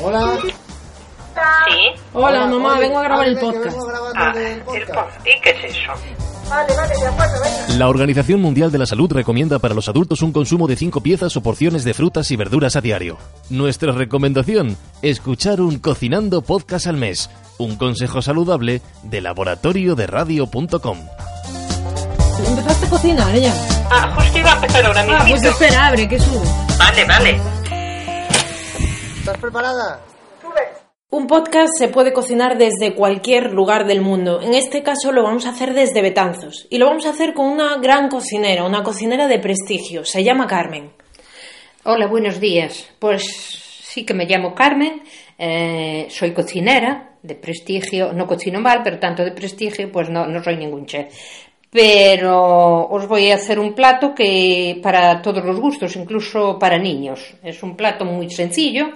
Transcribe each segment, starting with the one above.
Hola. Sí. Hola, mamá, oye, vengo a grabar el ábreme, que podcast. Ah, el el podcast. ¿Y qué es eso? La Organización Mundial de la Salud recomienda para los adultos un consumo de 5 piezas o porciones de frutas y verduras a diario. Nuestra recomendación, escuchar un Cocinando Podcast al mes, un consejo saludable de laboratorio de radio.com. Empezaste a cocinar ya. Ah, justo iba a empezar ahora mismo. Ah, pues espera, abre, que subo. Vale, vale. ¿Estás preparada? Un podcast se puede cocinar desde cualquier lugar del mundo. En este caso lo vamos a hacer desde Betanzos. Y lo vamos a hacer con una gran cocinera, una cocinera de prestigio. Se llama Carmen. Hola, buenos días. Pues sí que me llamo Carmen, eh, soy cocinera de prestigio, no cocino mal, pero tanto de prestigio, pues no, no soy ningún chef. Pero os voy a hacer un plato que para todos los gustos, incluso para niños. Es un plato muy sencillo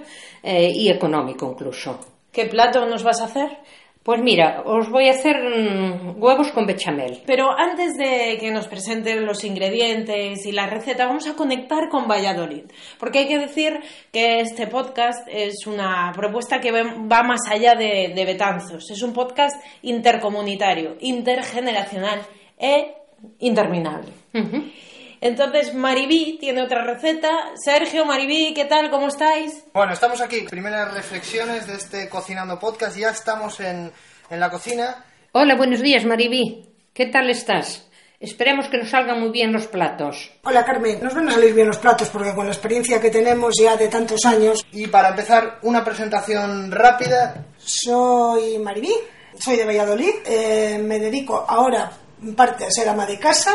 eh, y económico incluso. ¿Qué plato nos vas a hacer? Pues mira, os voy a hacer mm, huevos con bechamel. Pero antes de que nos presenten los ingredientes y la receta, vamos a conectar con Valladolid. Porque hay que decir que este podcast es una propuesta que va más allá de, de Betanzos. Es un podcast intercomunitario, intergeneracional e interminable. Entonces, Maribí tiene otra receta. Sergio, Maribí, ¿qué tal? ¿Cómo estáis? Bueno, estamos aquí. Primeras reflexiones de este Cocinando Podcast. Ya estamos en, en la cocina. Hola, buenos días, Maribí. ¿Qué tal estás? Esperemos que nos salgan muy bien los platos. Hola Carmen, nos van a salir bien los platos porque con la experiencia que tenemos ya de tantos años, Y para empezar, una presentación rápida. soy Maribí, soy de Valladolid, eh, me dedico ahora parte a ser ama de casa,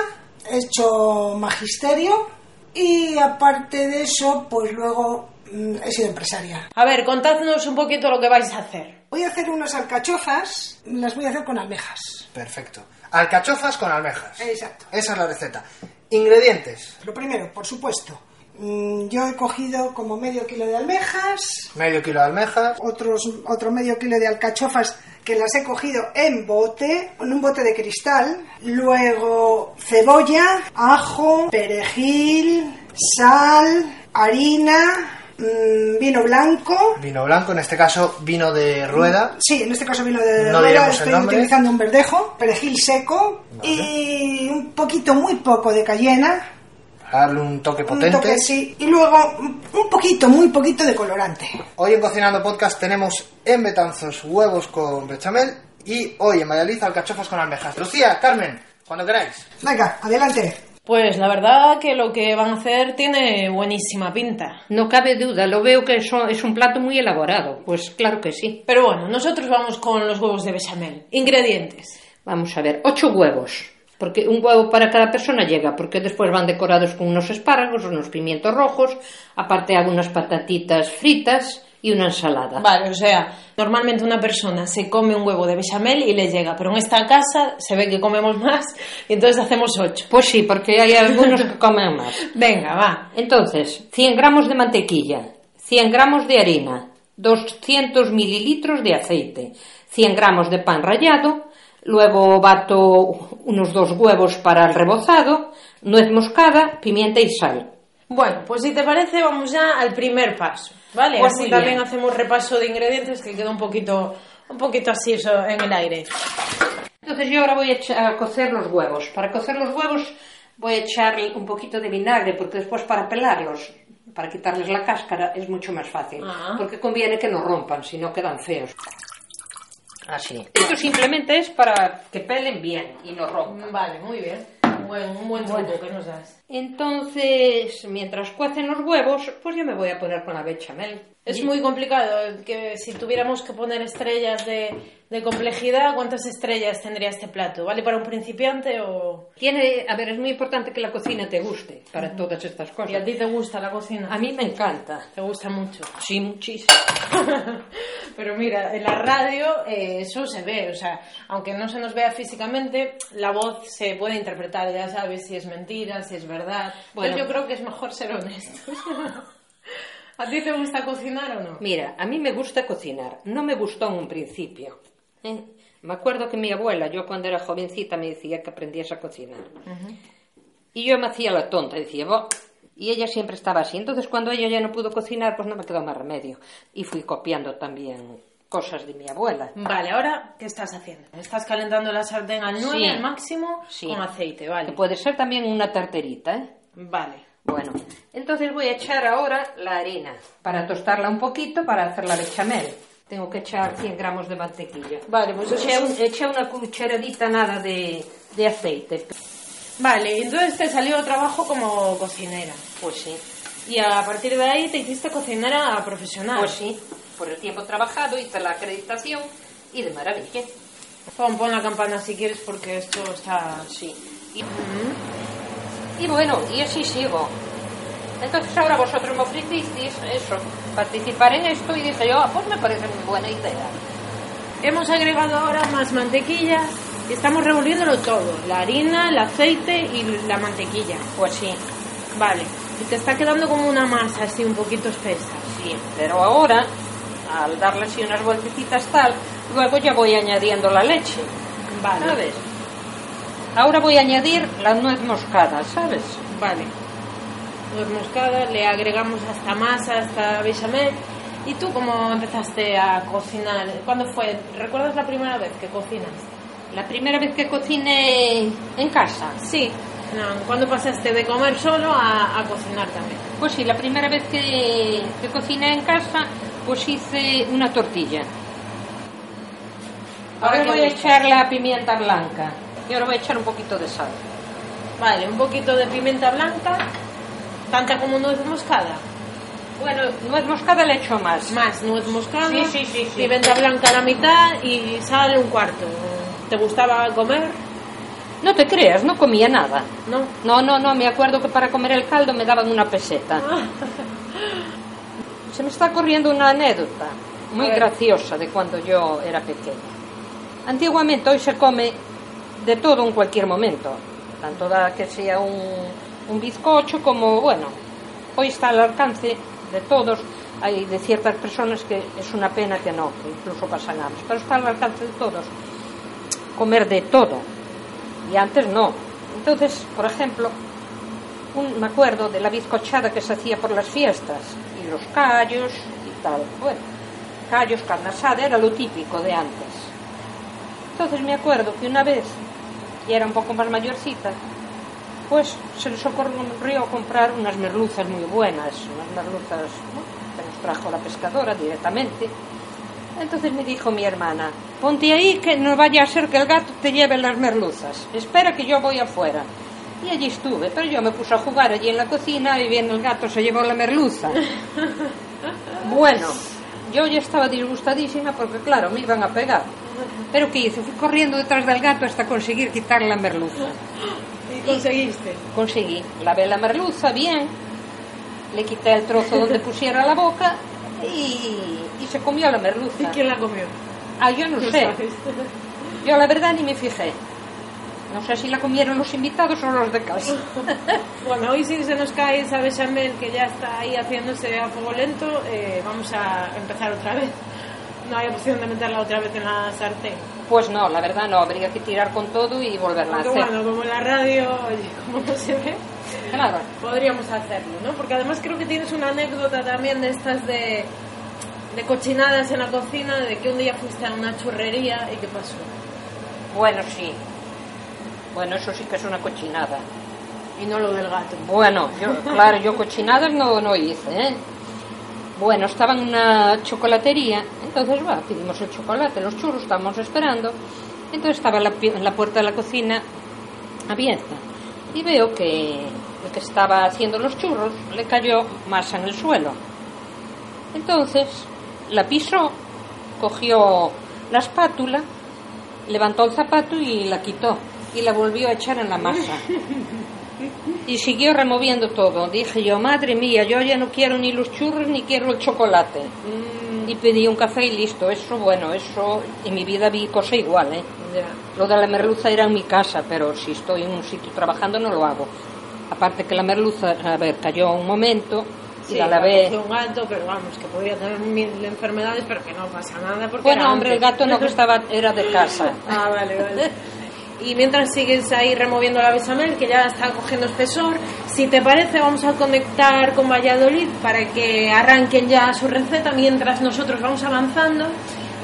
he hecho magisterio y aparte de eso, pues luego mm, he sido empresaria. A ver, contadnos un poquito lo que vais a hacer. Voy a hacer unas alcachofas, las voy a hacer con almejas. Perfecto. Alcachofas con almejas. Exacto. Esa es la receta. Ingredientes. Lo primero, por supuesto, yo he cogido como medio kilo de almejas, Medio kilo de almejas. otros, otro medio kilo de alcachofas que las he cogido en bote, en un bote de cristal, luego cebolla, ajo, perejil, sal, harina, mm, vino blanco. Vino blanco, en este caso vino de rueda. Sí, en este caso vino de No rueda, estoy utilizando un verdejo, perejil seco y un poquito, muy poco de cayena, darle un toque un potente. toque sí, y luego un un poquito, muy poquito de colorante. Hoy en Cocinando Podcast tenemos en Betanzos huevos con bechamel y hoy en Valladolid alcachofas con almejas. Lucía, Carmen, cuando queráis. Venga, adelante. Pues la verdad que lo que van a hacer tiene buenísima pinta. No cabe duda, lo veo que eso es un plato muy elaborado. Pues claro que sí. Pero bueno, nosotros vamos con los huevos de bechamel. Ingredientes. Vamos a ver, ocho huevos. Porque un huevo para cada persona llega, porque después van decorados con unos espárragos, unos pimientos rojos, aparte hago unas patatitas fritas y una ensalada. Vale, o sea, normalmente una persona se come un huevo de bechamel y le llega, pero en esta casa se ve que comemos más y entonces hacemos ocho. Pues sí, porque hay algunos que comen más. Venga, va. Entonces, 100 gramos de mantequilla, 100 gramos de harina, 200 mililitros de aceite, 100 gramos de pan rallado, luego bato unos dos huevos para el rebozado, nuez moscada, pimienta y sal. Bueno, pues si te parece, vamos ya al primer paso, ¿vale? Pues así también bien. hacemos repaso de ingredientes que queda un poquito, un poquito así eso, en el aire. Entonces yo ahora voy a, echa- a cocer los huevos. Para cocer los huevos voy a echarle un poquito de vinagre porque después para pelarlos, para quitarles la cáscara, es mucho más fácil. Ah. Porque conviene que no rompan, si no quedan feos. Así. Esto simplemente es para que pelen bien y no rompan. Vale, muy bien. Un buen, un buen truco que nos das. Entonces, mientras cuecen los huevos, pues yo me voy a poner con la bechamel. Es muy complicado, que si tuviéramos que poner estrellas de, de complejidad, ¿cuántas estrellas tendría este plato? ¿Vale para un principiante o...? Tiene, a ver, es muy importante que la cocina te guste para todas estas ¿Y a cosas. ti te gusta la cocina? A mí me encanta. Te gusta mucho. Sí, muchísimo. Pero mira, en la radio eh, eso se ve, o sea, aunque no se nos vea físicamente, la voz se puede interpretar, ya sabes si es mentira, si es verdad. Bueno. Bueno, yo creo que es mejor ser honestos. ¿A ti te gusta cocinar o no? Mira, a mí me gusta cocinar. No me gustó en un principio. ¿eh? Me acuerdo que mi abuela, yo cuando era jovencita, me decía que aprendiese a cocinar. Y yo me hacía la tonta, decía, "Bo, Y ella siempre estaba así. Entonces, cuando ella ya no pudo cocinar, pues no me quedó más remedio. Y fui copiando también cosas de mi abuela. Vale, ahora, ¿qué estás haciendo? Estás calentando la sartén al 9 Sí. al máximo Sí. con aceite, Que vale. puede ser también una tarterita, ¿eh? Vale. Bueno, entonces voy a echar ahora la harina para tostarla un poquito para hacer la bechamel. Tengo que echar 100 gramos de mantequilla. Vale, pues Eché, un- eché una cucharadita nada de, de aceite. Vale, entonces te salió trabajo como cocinera. Pues sí, Y a partir de ahí te hiciste cocinera profesional. pues sí. Por el tiempo trabajado hice la acreditación y de maravilla. Pon, pon la campana si quieres porque esto está... Sí. Y, y bueno, y así sigo. Entonces ahora vosotros me ofrecisteis eso, participar en esto y dije yo, ah, pues me parece muy buena idea. Hemos agregado ahora más mantequilla y estamos revolviéndolo todo. La harina, el aceite y la mantequilla. Pues sí, Vale. Y te está quedando como una masa así un poquito espesa. sí. Pero ahora, al darle así unas vueltecitas tal, luego ya voy añadiendo la leche. Vale. ¿Sabes? Ahora voy a añadir la nuez moscada, ¿sabes? Vale. Nuez moscada, le agregamos hasta masa, hasta bechamel. ¿Y tú cómo empezaste a cocinar? ¿Cuándo fue? ¿Recuerdas la primera vez que cocinas? La primera vez que cociné en casa. Sí. No, ¿Cuándo pasaste de comer solo a, a cocinar también? Pues sí, la primera vez que, que cociné en casa, pues hice una tortilla. Ahora voy a echar la pimienta blanca y ahora voy a echar un poquito de sal. Vale, un poquito de pimienta blanca, tanta como nuez moscada. Bueno, nuez moscada le echo más. Más nuez moscada, Sí, sí, sí, sí. pimienta blanca a la mitad y sal un cuarto. ¿Te gustaba comer? No te creas, no comía nada. ¿No? No, no, no, me acuerdo que para comer el caldo me daban una peseta. Se me está corriendo una anécdota muy graciosa de cuando yo era pequeña. Antiguamente hoy se come de todo en cualquier momento, tanto da que sea un, bizcocho como, bueno, hoy está al alcance de todos. Hay de ciertas personas que es una pena que no, que incluso pasan hambre, pero está al alcance de todos comer de todo. Y antes no. Entonces, por ejemplo, un- me acuerdo de la bizcochada que se hacía por las fiestas y los callos y tal. Bueno, callos, carne asada, era lo típico de antes. Entonces me acuerdo que una vez, y era un poco más mayorcita, pues se les ocurrió comprar unas merluzas muy buenas, unas merluzas ¿no? que nos trajo la pescadora directamente. Entonces me dijo mi hermana, ponte ahí que no vaya a ser que el gato te lleve las merluzas. Espera que yo voy afuera. Y allí estuve, pero yo me puse a jugar allí en la cocina y viendo el gato se llevó la merluza. Bueno, yo ya estaba disgustadísima porque claro, me iban a pegar. Pero ¿qué hice? Fui corriendo detrás del gato hasta conseguir quitar la merluza. ¿Y conseguiste? Conseguí, lavé la merluza bien, le quité el trozo donde pusiera la boca y, y se comió la ¿Y merluza. quién la comió? Ah, yo no No sé. sabes. Yo la verdad ni me fijé. No sé si la comieron los invitados o los de casa. Bueno, hoy sí se nos cae esa bechamel que ya está ahí haciéndose a fuego lento. eh, vamos a empezar otra vez. No hay opción de meterla otra vez en la sartén. Pues no, la verdad no, habría que tirar con todo y volverla a hacer. bueno, como en la radio, oye, como no se ve, Claro. podríamos hacerlo, ¿no? Porque además creo que tienes una anécdota también de estas de, de cochinadas en la cocina, de que un día fuiste a una churrería y qué pasó. Bueno, sí. Bueno, eso sí que es una cochinada. Y no lo del gato. Bueno, yo, claro, yo cochinadas no, no hice, ¿eh? Bueno, estaba en una chocolatería, entonces, va, pedimos el chocolate, los churros, estábamos esperando. Entonces estaba la, la puerta de la cocina abierta. Y veo que el que estaba haciendo los churros le cayó masa en el suelo. Entonces la pisó, cogió la espátula, levantó el zapato y la quitó. Y la volvió a echar en la masa. Y siguió removiendo todo. Dije yo, madre mía, yo ya no quiero ni los churros ni quiero el chocolate. Mm, Y pedí un café y listo. Eso, bueno, eso en mi vida vi cosa igual, ¿eh? Ya. Lo de la merluza era en mi casa, pero si estoy en un sitio trabajando no lo hago. Aparte que la merluza, a ver, cayó un momento y Sí, la cogió un gato, pero vamos, que podría tener mil enfermedades, pero que no pasa nada. Porque Bueno, hombre, el antes. gato no que estaba, era de casa. Ah, vale, vale. y mientras sigues ahí removiendo la bechamel, que ya está cogiendo espesor, si te parece vamos a conectar con Valladolid para que arranquen ya su receta mientras nosotros vamos avanzando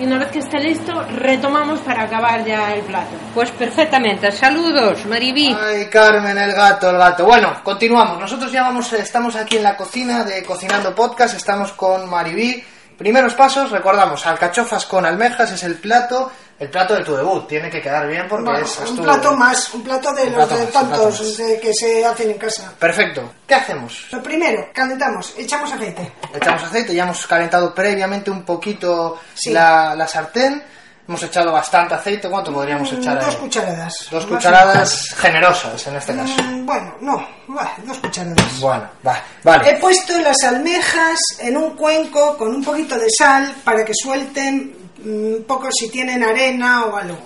y una vez que esté listo retomamos para acabar ya el plato. Pues perfectamente. Saludos, Maribí. Ay, Carmen, el gato, el gato. Bueno, continuamos. Nosotros ya vamos, estamos aquí en la cocina de Cocinando Podcast, estamos con Maribí. Primeros pasos, recordamos, alcachofas con almejas es el plato, el plato de tu debut. Tiene que quedar bien porque Bueno, es, un plato más, un plato de Un los plato de más, tantos que se hacen en casa. Perfecto. ¿Qué hacemos? Lo primero, calentamos, echamos aceite. Echamos aceite, ya hemos calentado previamente un poquito Sí. la, la sartén. Hemos echado bastante aceite. ¿Cuánto podríamos Mm, echar? Dos ahí? cucharadas. Dos cucharadas generosas en este caso. Mm, Bueno, no, va, dos cucharadas. Bueno, va, vale. He puesto las almejas en un cuenco con un poquito de sal para que suelten un poco si tienen arena o algo.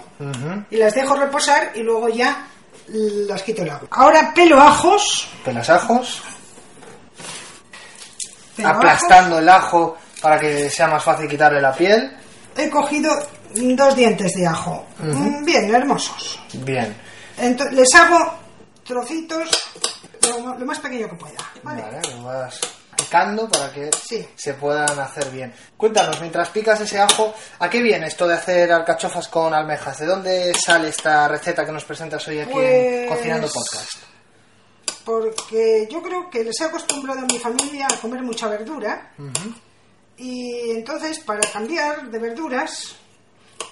Y las dejo reposar y luego ya las quito el agua. Ahora pelo ajos. Pelas ajos. pelo aplastando el ajo para que sea más fácil quitarle la piel. He cogido dos dientes de ajo. Mm, Bien, hermosos. Bien. Ento- les hago trocitos lo, lo más pequeño que pueda. ¿vale? Vale, lo vas picando para que Sí. se puedan hacer bien. Cuéntanos, mientras picas ese ajo, ¿a qué viene esto de hacer alcachofas con almejas? ¿De dónde sale esta receta que nos presentas hoy aquí en Pues- Cocinando Podcast? Porque yo creo que les he acostumbrado a mi familia a comer mucha verdura. Y entonces, para cambiar de verduras,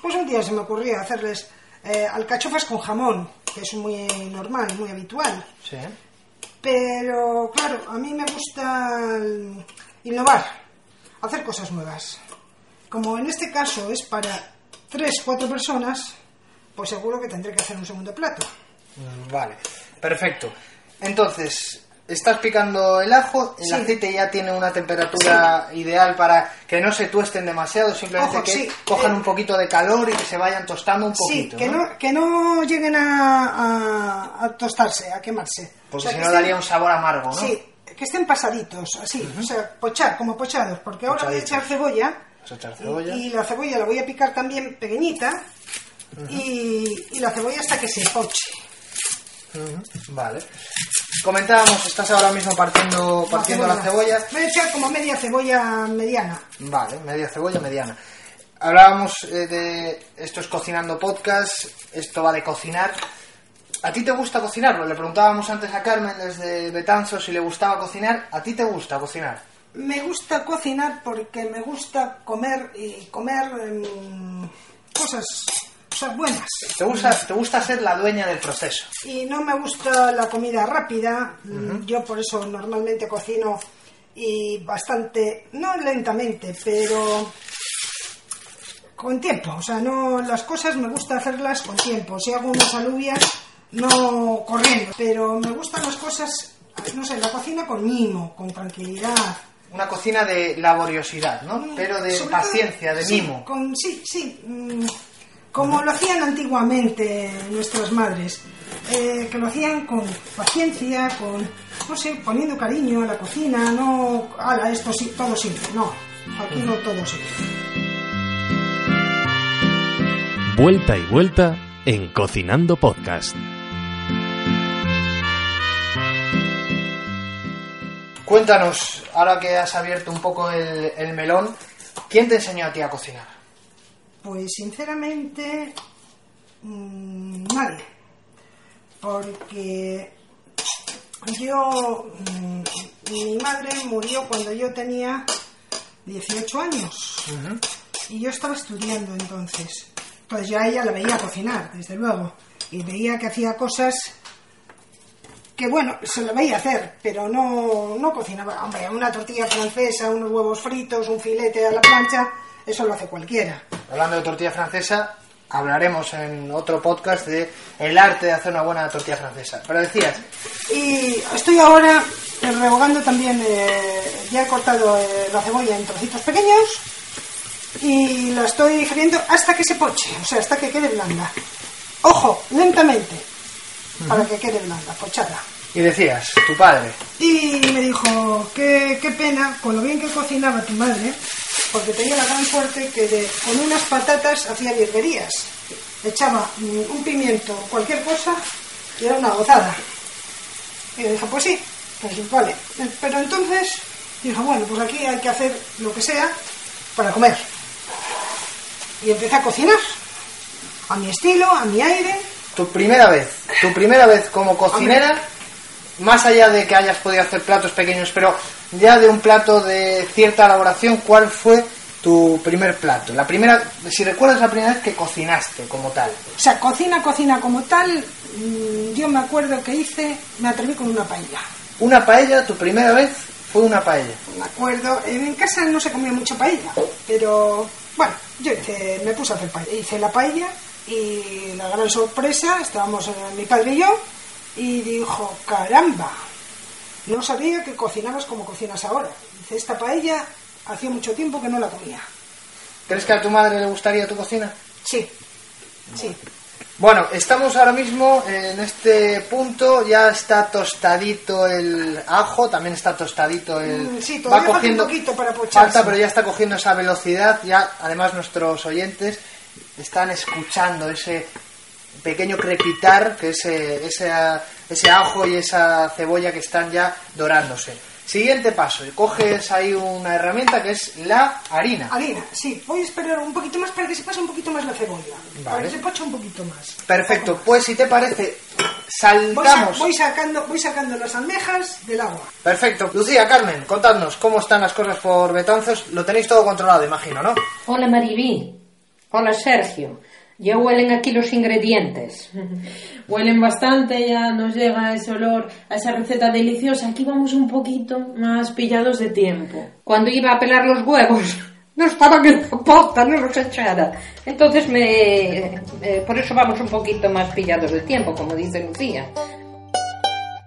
pues un día se me ocurrió hacerles eh, alcachofas con jamón, que es muy normal, muy habitual. Sí. Pero claro, a mí me gusta innovar, hacer cosas nuevas. Como en este caso es para tres, cuatro personas, pues seguro que tendré que hacer un segundo plato. Mm, Vale, perfecto. Entonces, estás picando el ajo, el Sí. aceite ya tiene una temperatura ideal para que no se tuesten demasiado, simplemente Ojo, que sí. cojan Eh, un poquito de calor y que se vayan tostando un poquito. sí, que ¿no? no, que no lleguen a, a- a tostarse, a quemarse. Porque O sea, si no daría un sabor amargo, ¿no? Sí, que estén pasaditos, así, o sea, pochar, como pochados, porque ahora voy a echar cebolla. A echar cebolla. Y, y la cebolla la voy a picar también pequeñita. y, y la cebolla hasta que se poche. Ujú, Vale. Comentábamos, estás ahora mismo partiendo, partiendo la cebolla. Voy a echar como media cebolla mediana. Vale, media cebolla mediana. Hablábamos eh, de esto es cocinando podcast, esto va de cocinar. ¿A ti te gusta cocinarlo? Le preguntábamos antes a Carmen desde Betanzos si le gustaba cocinar. ¿A ti te gusta cocinar? Me gusta cocinar porque me gusta comer y comer em, cosas, cosas buenas. ¿Te gusta, te gusta ser la dueña del proceso? Y no me gusta la comida rápida. Yo por eso normalmente cocino y bastante, no lentamente, pero con tiempo. O sea, no las cosas me gusta hacerlas con tiempo. Si hago unas alubias, no corriendo. Pero me gustan las cosas, no sé, la cocina con mimo, con tranquilidad. Una cocina de laboriosidad, ¿no? Pero de paciencia, de sí, mimo. con- sí, sí. Como lo hacían antiguamente nuestras madres. eh, que lo hacían con paciencia, con, no sé, poniendo cariño a la cocina, no, ala, esto sí, todo simple, no, aquí no todo simple. Vuelta y vuelta en Cocinando Podcast. Cuéntanos, ahora que has abierto un poco el, el melón, ¿quién te enseñó a ti a cocinar? Pues sinceramente, mm, nadie. Porque yo, mm, mi madre murió cuando yo tenía 18 años. Y yo estaba estudiando entonces. Pues ya ella la veía cocinar, desde luego. Y veía que hacía cosas que, bueno, se lo veía hacer, pero no, no cocinaba. Hombre, una tortilla francesa, unos huevos fritos, un filete a la plancha, eso lo hace cualquiera. Hablando de tortilla francesa, hablaremos en otro podcast de el arte de hacer una buena tortilla francesa. Pero decías, Y estoy ahora eh, rehogando también, eh, ya he cortado eh, la cebolla en trocitos pequeños y la estoy friendo hasta que se poche, o sea, hasta que quede blanda. Ojo, lentamente, para que quede blanda, pochada. y decías, tu padre, Y me dijo, qué, qué pena, con lo bien que cocinaba tu madre, porque tenía la gran suerte que de- con unas patatas hacía virguerías. echaba mm, un pimiento, cualquier cosa, y era una gozada. Y yo dije, pues sí, pues vale. Pero entonces dije, bueno, pues aquí hay que hacer lo que sea para comer. Y empecé a cocinar, a mi estilo, a mi aire. Tu primera vez, tu primera vez como cocinera, más allá de que hayas podido hacer platos pequeños, pero ya de un plato de cierta elaboración, ¿cuál fue tu primer plato? La primera, si recuerdas la primera vez que cocinaste como tal. O sea, cocina, cocina como tal, mm, yo me acuerdo que hice, me atreví con una paella. Una paella, tu primera vez fue una paella. Me acuerdo, en casa no se comía mucha paella, pero bueno, yo hice, me puse a hacer paella. Hice la paella y la gran sorpresa, estábamos eh, mi padre y yo, y dijo, caramba, no sabía que cocinabas como cocinas ahora. Dice, esta paella hacía mucho tiempo que no la comía. ¿Crees que a tu madre le gustaría tu cocina? Sí, sí. Bueno, estamos ahora mismo en este punto, ya está tostadito el ajo, también está tostadito el... Mm, sí, todavía falta un poquito para pocharse. Falta, pero ya está cogiendo esa velocidad, ya además nuestros oyentes están escuchando ese pequeño crepitar, que es ese, ese, ese ajo y esa cebolla que están ya dorándose. Siguiente paso, coges ahí una herramienta que es la harina. Harina, sí. Voy a esperar un poquito más para que se pase un poquito más la cebolla. Para Vale. que se poche un poquito más. Perfecto, pues si te parece, Voy, saltamos. sa- voy sacando, voy sacando las almejas del agua. Perfecto. Lucía, Carmen, contadnos cómo están las cosas por Betanzos. Lo tenéis todo controlado, imagino, ¿no? Hola Maribí. Hola Sergio. Ya huelen aquí los ingredientes. Huelen bastante, ya nos llega ese olor a esa receta deliciosa. Aquí vamos un poquito más pillados de tiempo. Cuando iba a pelar los huevos, no estaban en la pota, no los echara. Entonces me... eh, por eso vamos un poquito más pillados de tiempo, como dice Lucía.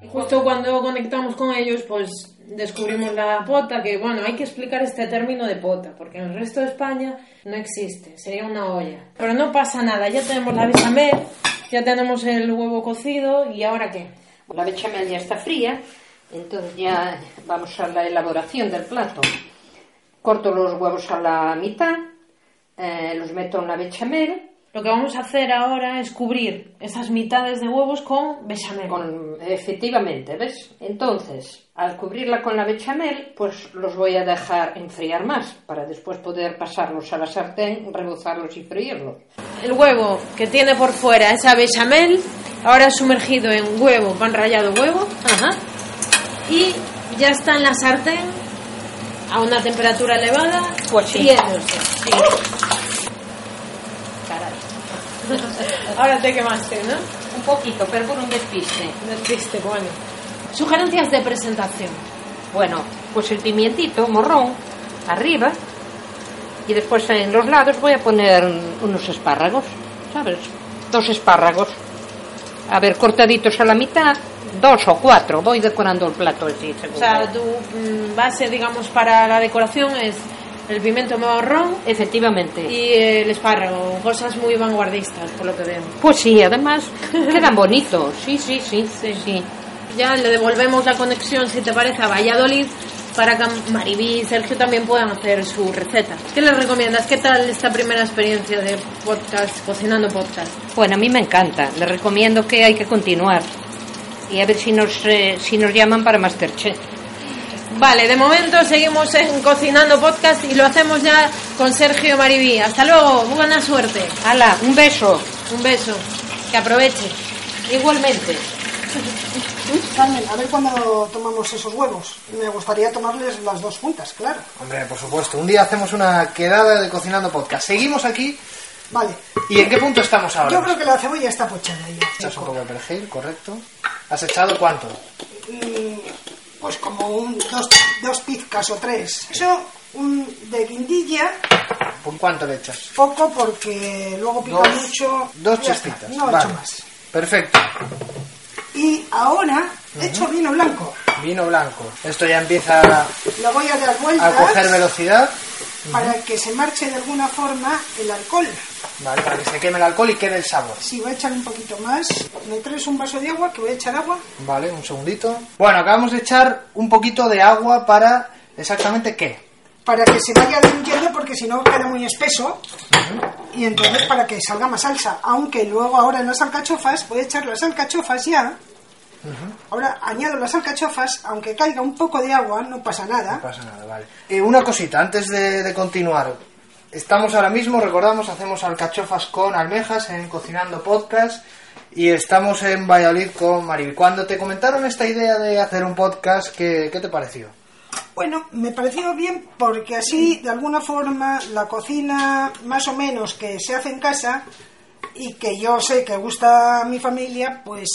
Justo cuando conectamos con ellos, pues descubrimos la pota, que bueno, hay que explicar este término de pota, porque en el resto de España no existe, sería una olla. Pero no pasa nada, ya tenemos la bechamel, ya tenemos el huevo cocido, ¿y ahora qué? La bechamel ya está fría, entonces ya vamos a la elaboración del plato. Corto los huevos a la mitad, eh, los meto en la bechamel, Lo que vamos a hacer ahora es cubrir esas mitades de huevos con bechamel. con, efectivamente, ¿ves? Entonces, al cubrirla con la bechamel, pues los voy a dejar enfriar más, para después poder pasarlos a la sartén, rebozarlos y freírlos. El huevo que tiene por fuera esa bechamel, ahora sumergido en huevo, pan rallado huevo, Ajá. y ya está en la sartén a una temperatura elevada, Pues sí. Ahora te quemaste, ¿no? Un poquito, pero por un despiste. Despiste, bueno. Sugerencias de presentación. Bueno, pues el pimientito morrón arriba y después en los lados voy a poner unos espárragos, ¿sabes? Dos espárragos. A ver, cortaditos a la mitad, dos o cuatro. Voy decorando el plato así, O sea, tu mm, base, digamos, para la decoración es el pimiento marrón Efectivamente. y el espárrago. Cosas muy vanguardistas, por lo que veo. Pues sí, además quedan bonitos. Sí, sí, sí, sí, sí. Ya le devolvemos la conexión, si te parece, a Valladolid para que Maribí y Sergio también puedan hacer su receta. ¿Qué les recomiendas? ¿Qué tal esta primera experiencia de podcast, cocinando podcast? Bueno, a mí me encanta. Les recomiendo que hay que continuar y a ver si nos eh, si nos llaman para Masterchef. Vale, de momento seguimos en Cocinando Podcast y lo hacemos ya con Sergio Maribí. Hasta luego, buena suerte. Hala, un beso. Un beso. Que aproveche. Igualmente. Carmen, a ver cuándo tomamos esos huevos. Me gustaría tomarles las dos juntas, claro. Hombre, por supuesto. Un día hacemos una quedada de Cocinando Podcast. Seguimos aquí. Vale. ¿Y en qué punto estamos ahora? Yo creo que la cebolla está pochada ya. Echas un poco de perejil, correcto. ¿Has echado cuánto? Mm, Pues como un, dos, dos pizcas o tres. Eso, un de guindilla, ¿Por cuánto le echas? poco porque luego pica Dos- mucho. Dos chispitas. No he Vale. más. Perfecto. Y ahora he hecho vino blanco. Vino blanco. Esto ya empieza a Lo voy a dar vueltas coger velocidad. para que se marche de alguna forma el alcohol. Vale, para que se queme el alcohol y quede el sabor. Si voy a echar un poquito más, me traes un vaso de agua, que voy a echar agua. Vale, un segundito. Bueno, acabamos de echar un poquito de agua para exactamente qué. para que se vaya diluyendo porque si no queda muy espeso y entonces para que salga más salsa. Aunque luego ahora en las alcachofas voy a echar las alcachofas ya. Ahora añado las alcachofas, aunque caiga un poco de agua, no pasa nada. No pasa nada, vale. Eh, una cosita, antes de, de continuar. Estamos ahora mismo, recordamos, hacemos alcachofas con almejas en Cocinando Podcast y estamos en Valladolid con Maribel. Cuando te comentaron esta idea de hacer un podcast, ¿qué, qué te pareció? Bueno, me pareció bien porque así, de alguna forma, la cocina más o menos que se hace en casa y que yo sé que gusta a mi familia, pues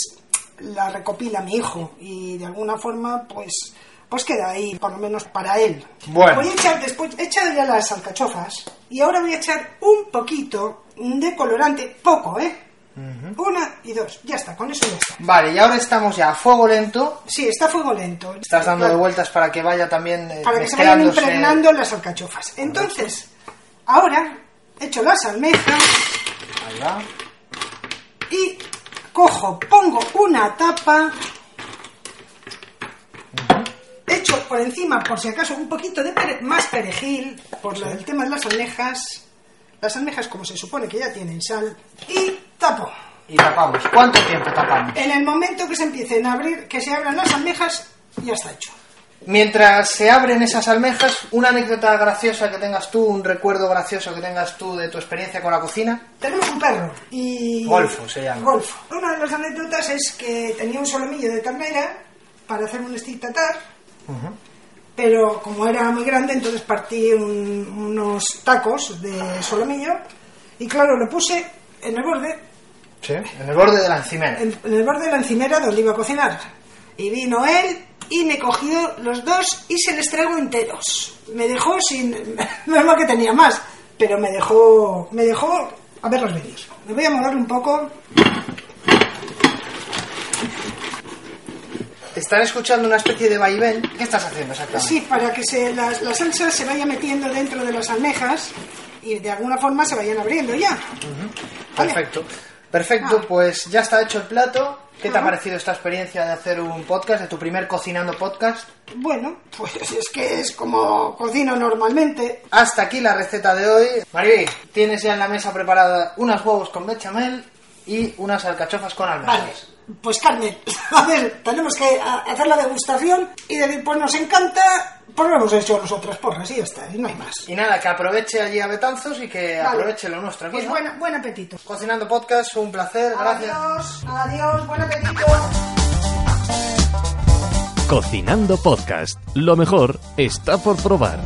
la recopila mi hijo y de alguna forma, pues, pues queda ahí, por lo menos para él. Bueno. Voy a echar después, he echado ya las alcachofas y ahora voy a echar un poquito de colorante, poco, ¿eh? Una y dos, ya está, con eso ya está. Vale, y ahora estamos ya a fuego lento. Sí, está a fuego lento. Estás dando de Claro. vueltas para que vaya también eh, para que se vayan impregnando las alcachofas. Entonces, ahora echo las almejas Ahí va. y cojo, pongo una tapa, echo por encima, por si acaso, un poquito de pere- más perejil, por la- el tema de las almejas, las almejas como se supone que ya tienen sal, y tapo. Y tapamos. ¿Cuánto tiempo tapamos? En el momento que se empiecen a abrir, que se abran las almejas, ya está hecho. Mientras se abren esas almejas, una anécdota graciosa que tengas tú, un recuerdo gracioso que tengas tú de tu experiencia con la cocina. Tenemos un perro y... Golfo se llama. Golfo. Una de las anécdotas es que tenía un solomillo de ternera para hacer un stick tatar, pero como era muy grande, entonces partí un- unos tacos de solomillo y claro, lo puse en el borde, Sí. En el borde de la encimera. en, en el borde de la encimera donde iba a cocinar. Y vino él y me cogió los dos y se les traigo enteros. Me dejó sin... Menos mal que tenía más, pero me dejó... Me dejó a verlos venir. Me voy a moverle un poco. Están escuchando una especie de vaivén. ¿Qué estás haciendo exactamente? Sí, para que se, la, la salsa se vaya metiendo dentro de las almejas y de alguna forma se vayan abriendo ya. Vale. Perfecto. Perfecto, Ah. pues ya está hecho el plato. ¿Qué te ha parecido esta experiencia de hacer un podcast, de tu primer cocinando podcast? Bueno, pues es que es como cocino normalmente. Hasta aquí la receta de hoy. Maribel, tienes ya en la mesa preparada unos huevos con bechamel y unas alcachofas con almejas. Vale, pues Carmen, a ver, tenemos que hacer la degustación y decir, pues nos encanta, pues lo hemos hecho nosotras porras y ya está, y no hay más. Y nada, que aproveche allí a Betanzos y que Vale. aproveche lo nuestro aquí. Pues ¿no? buena- buen apetito. Cocinando podcast, un placer, gracias. Adiós, adiós, buen apetito. Cocinando Podcast. Lo mejor está por probar.